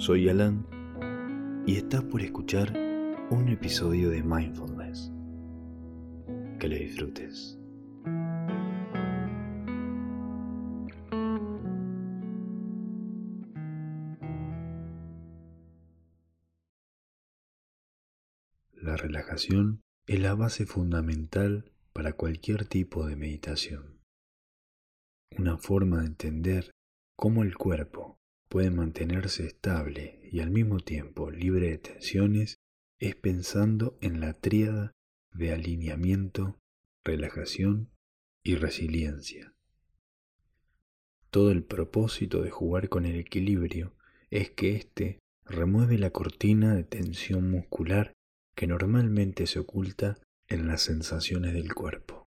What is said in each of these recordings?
Soy Alan y estás por escuchar un episodio de Mindfulness. Que le disfrutes. La relajación es la base fundamental para cualquier tipo de meditación. Una forma de entender cómo el cuerpo puede mantenerse estable y al mismo tiempo libre de tensiones es pensando en la tríada de alineamiento, relajación y resiliencia. Todo el propósito de jugar con el equilibrio es que éste remueve la cortina de tensión muscular que normalmente se oculta en las sensaciones del cuerpo.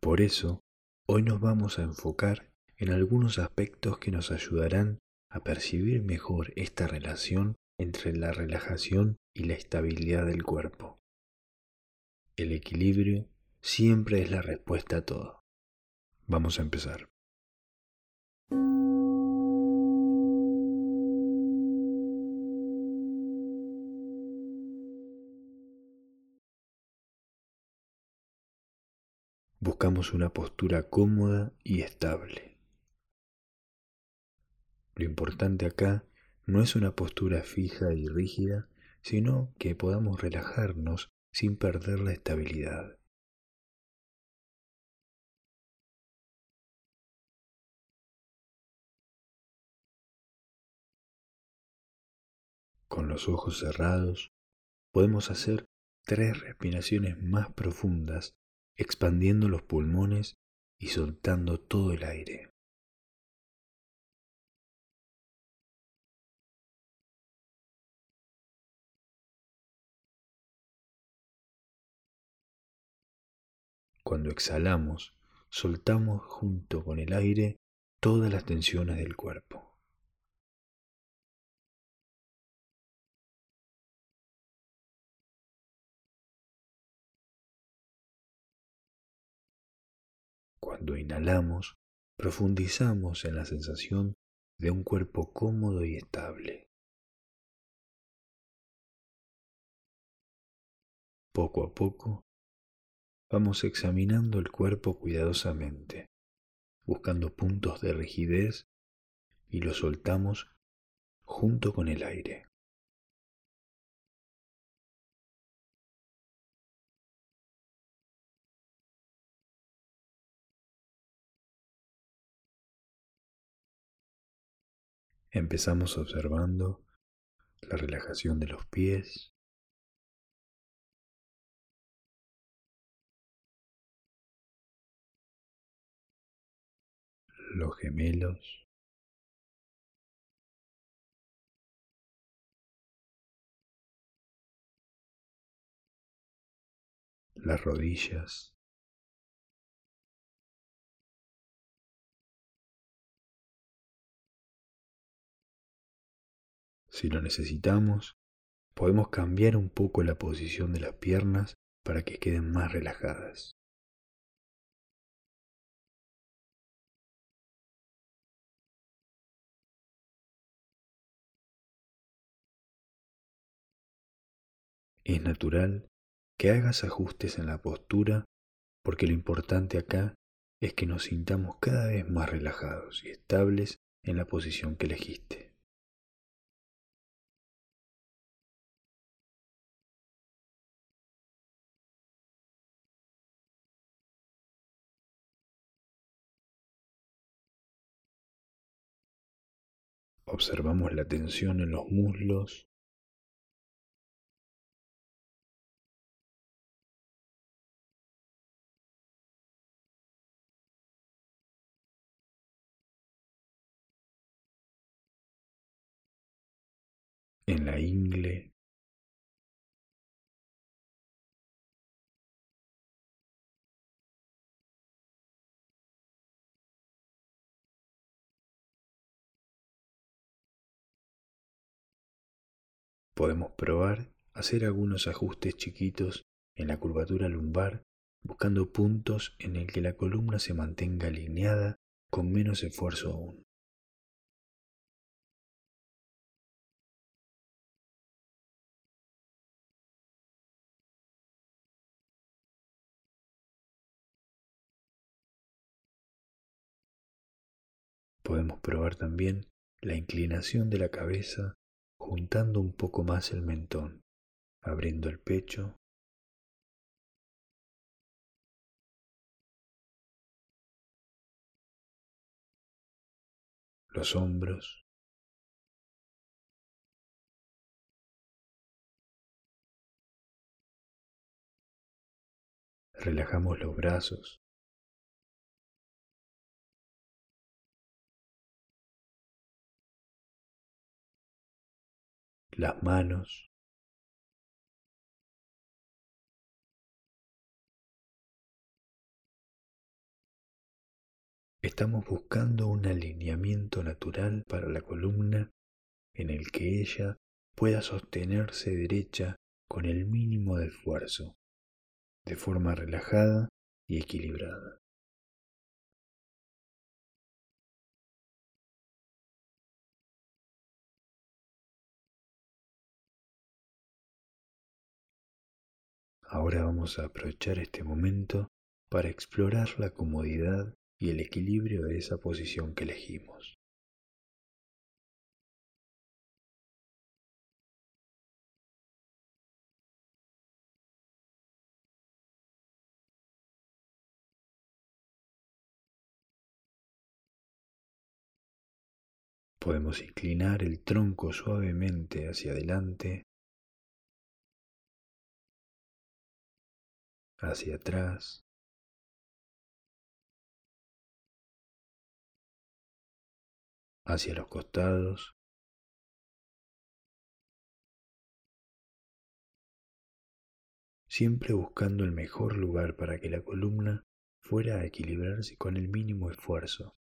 Por eso, hoy nos vamos a enfocar en algunos aspectos que nos ayudarán a percibir mejor esta relación entre la relajación y la estabilidad del cuerpo. El equilibrio siempre es la respuesta a todo. Vamos a empezar. Buscamos una postura cómoda y estable. Lo importante acá no es una postura fija y rígida, sino que podamos relajarnos sin perder la estabilidad. Con los ojos cerrados podemos hacer tres respiraciones más profundas, expandiendo los pulmones y soltando todo el aire. Cuando exhalamos, soltamos junto con el aire todas las tensiones del cuerpo. Cuando inhalamos, profundizamos en la sensación de un cuerpo cómodo y estable. Poco a poco vamos examinando el cuerpo cuidadosamente, buscando puntos de rigidez y lo soltamos junto con el aire. Empezamos observando la relajación de los pies, los gemelos, las rodillas, Si lo necesitamos, podemos cambiar un poco la posición de las piernas para que queden más relajadas. Es natural que hagas ajustes en la postura porque lo importante acá es que nos sintamos cada vez más relajados y estables en la posición que elegiste. Observamos la tensión en los muslos, en la ingle, podemos probar hacer algunos ajustes chiquitos en la curvatura lumbar buscando puntos en el que la columna se mantenga alineada con menos esfuerzo aún. Podemos probar también la inclinación de la cabeza juntando un poco más el mentón, abriendo el pecho. Los hombros, relajamos los brazos, las manos, Estamos buscando un alineamiento natural para la columna en el que ella pueda sostenerse derecha con el mínimo de esfuerzo, de forma relajada y equilibrada. Ahora vamos a aprovechar este momento para explorar la comodidad y el equilibrio de esa posición que elegimos. Podemos inclinar el tronco suavemente hacia adelante, hacia atrás, hacia los costados. Siempre buscando el mejor lugar para que la columna fuera a equilibrarse con el mínimo esfuerzo.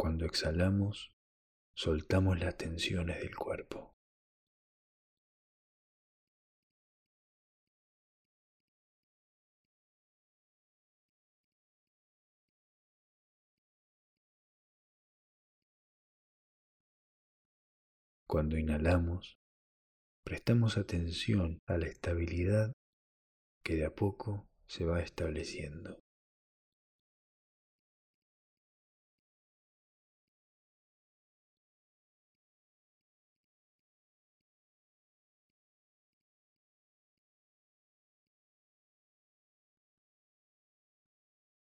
Cuando exhalamos, soltamos las tensiones del cuerpo. Cuando inhalamos, prestamos atención a la estabilidad que de a poco se va estableciendo.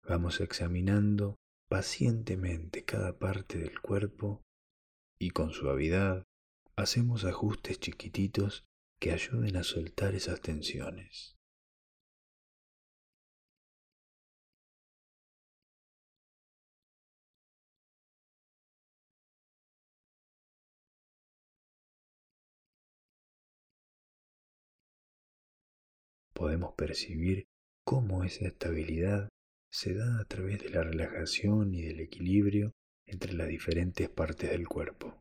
Vamos examinando pacientemente cada parte del cuerpo y con suavidad hacemos ajustes chiquititos que ayuden a soltar esas tensiones. Podemos percibir cómo esa estabilidad se da a través de la relajación y del equilibrio entre las diferentes partes del cuerpo.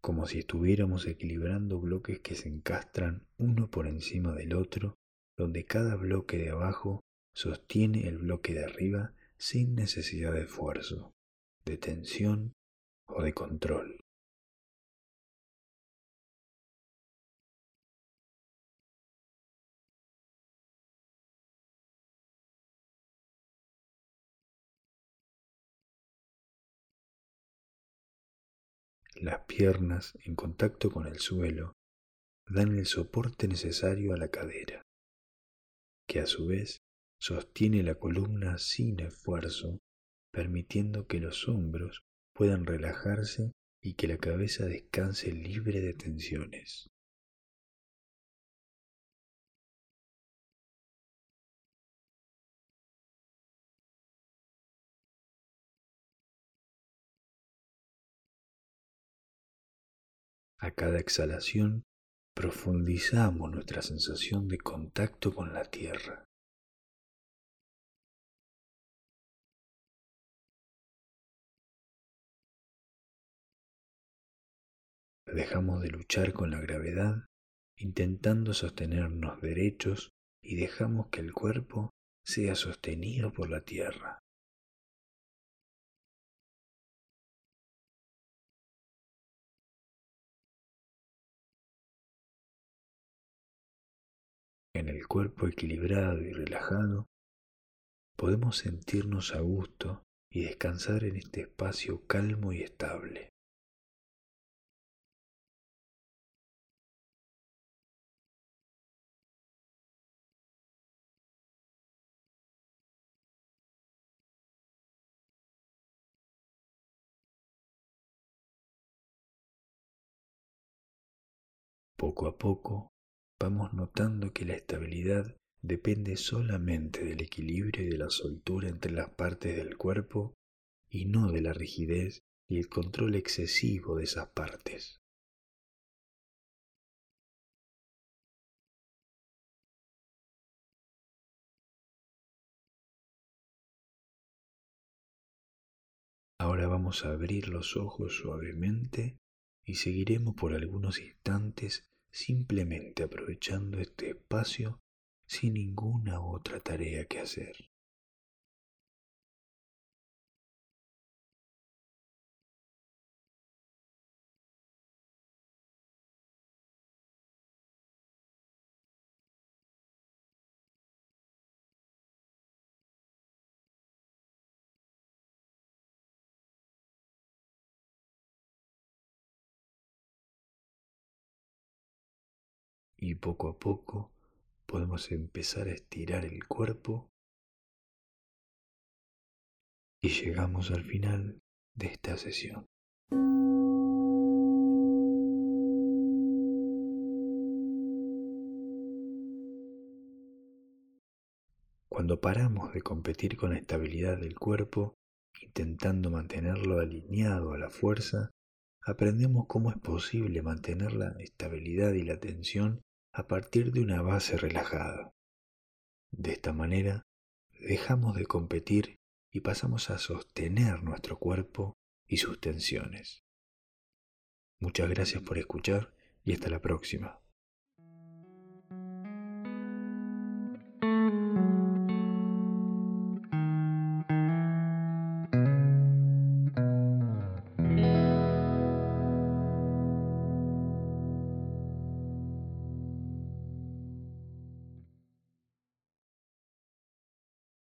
como si estuviéramos equilibrando bloques que se encastran uno por encima del otro, donde cada bloque de abajo sostiene el bloque de arriba sin necesidad de esfuerzo, de tensión o de control. Las piernas en contacto con el suelo dan el soporte necesario a la cadera, que a su vez sostiene la columna sin esfuerzo, permitiendo que los hombros puedan relajarse y que la cabeza descanse libre de tensiones. A cada exhalación profundizamos nuestra sensación de contacto con la tierra. Dejamos de luchar con la gravedad intentando sostenernos derechos y dejamos que el cuerpo sea sostenido por la tierra. En el cuerpo equilibrado y relajado, podemos sentirnos a gusto y descansar en este espacio calmo y estable. Poco a poco vamos notando que la estabilidad depende solamente del equilibrio y de la soltura entre las partes del cuerpo y no de la rigidez y el control excesivo de esas partes. Ahora vamos a abrir los ojos suavemente y seguiremos por algunos instantes simplemente aprovechando este espacio sin ninguna otra tarea que hacer. Y poco a poco podemos empezar a estirar el cuerpo y llegamos al final de esta sesión. Cuando paramos de competir con la estabilidad del cuerpo, intentando mantenerlo alineado a la fuerza, aprendemos cómo es posible mantener la estabilidad y la tensión a partir de una base relajada. De esta manera, dejamos de competir y pasamos a sostener nuestro cuerpo y sus tensiones. Muchas gracias por escuchar y hasta la próxima.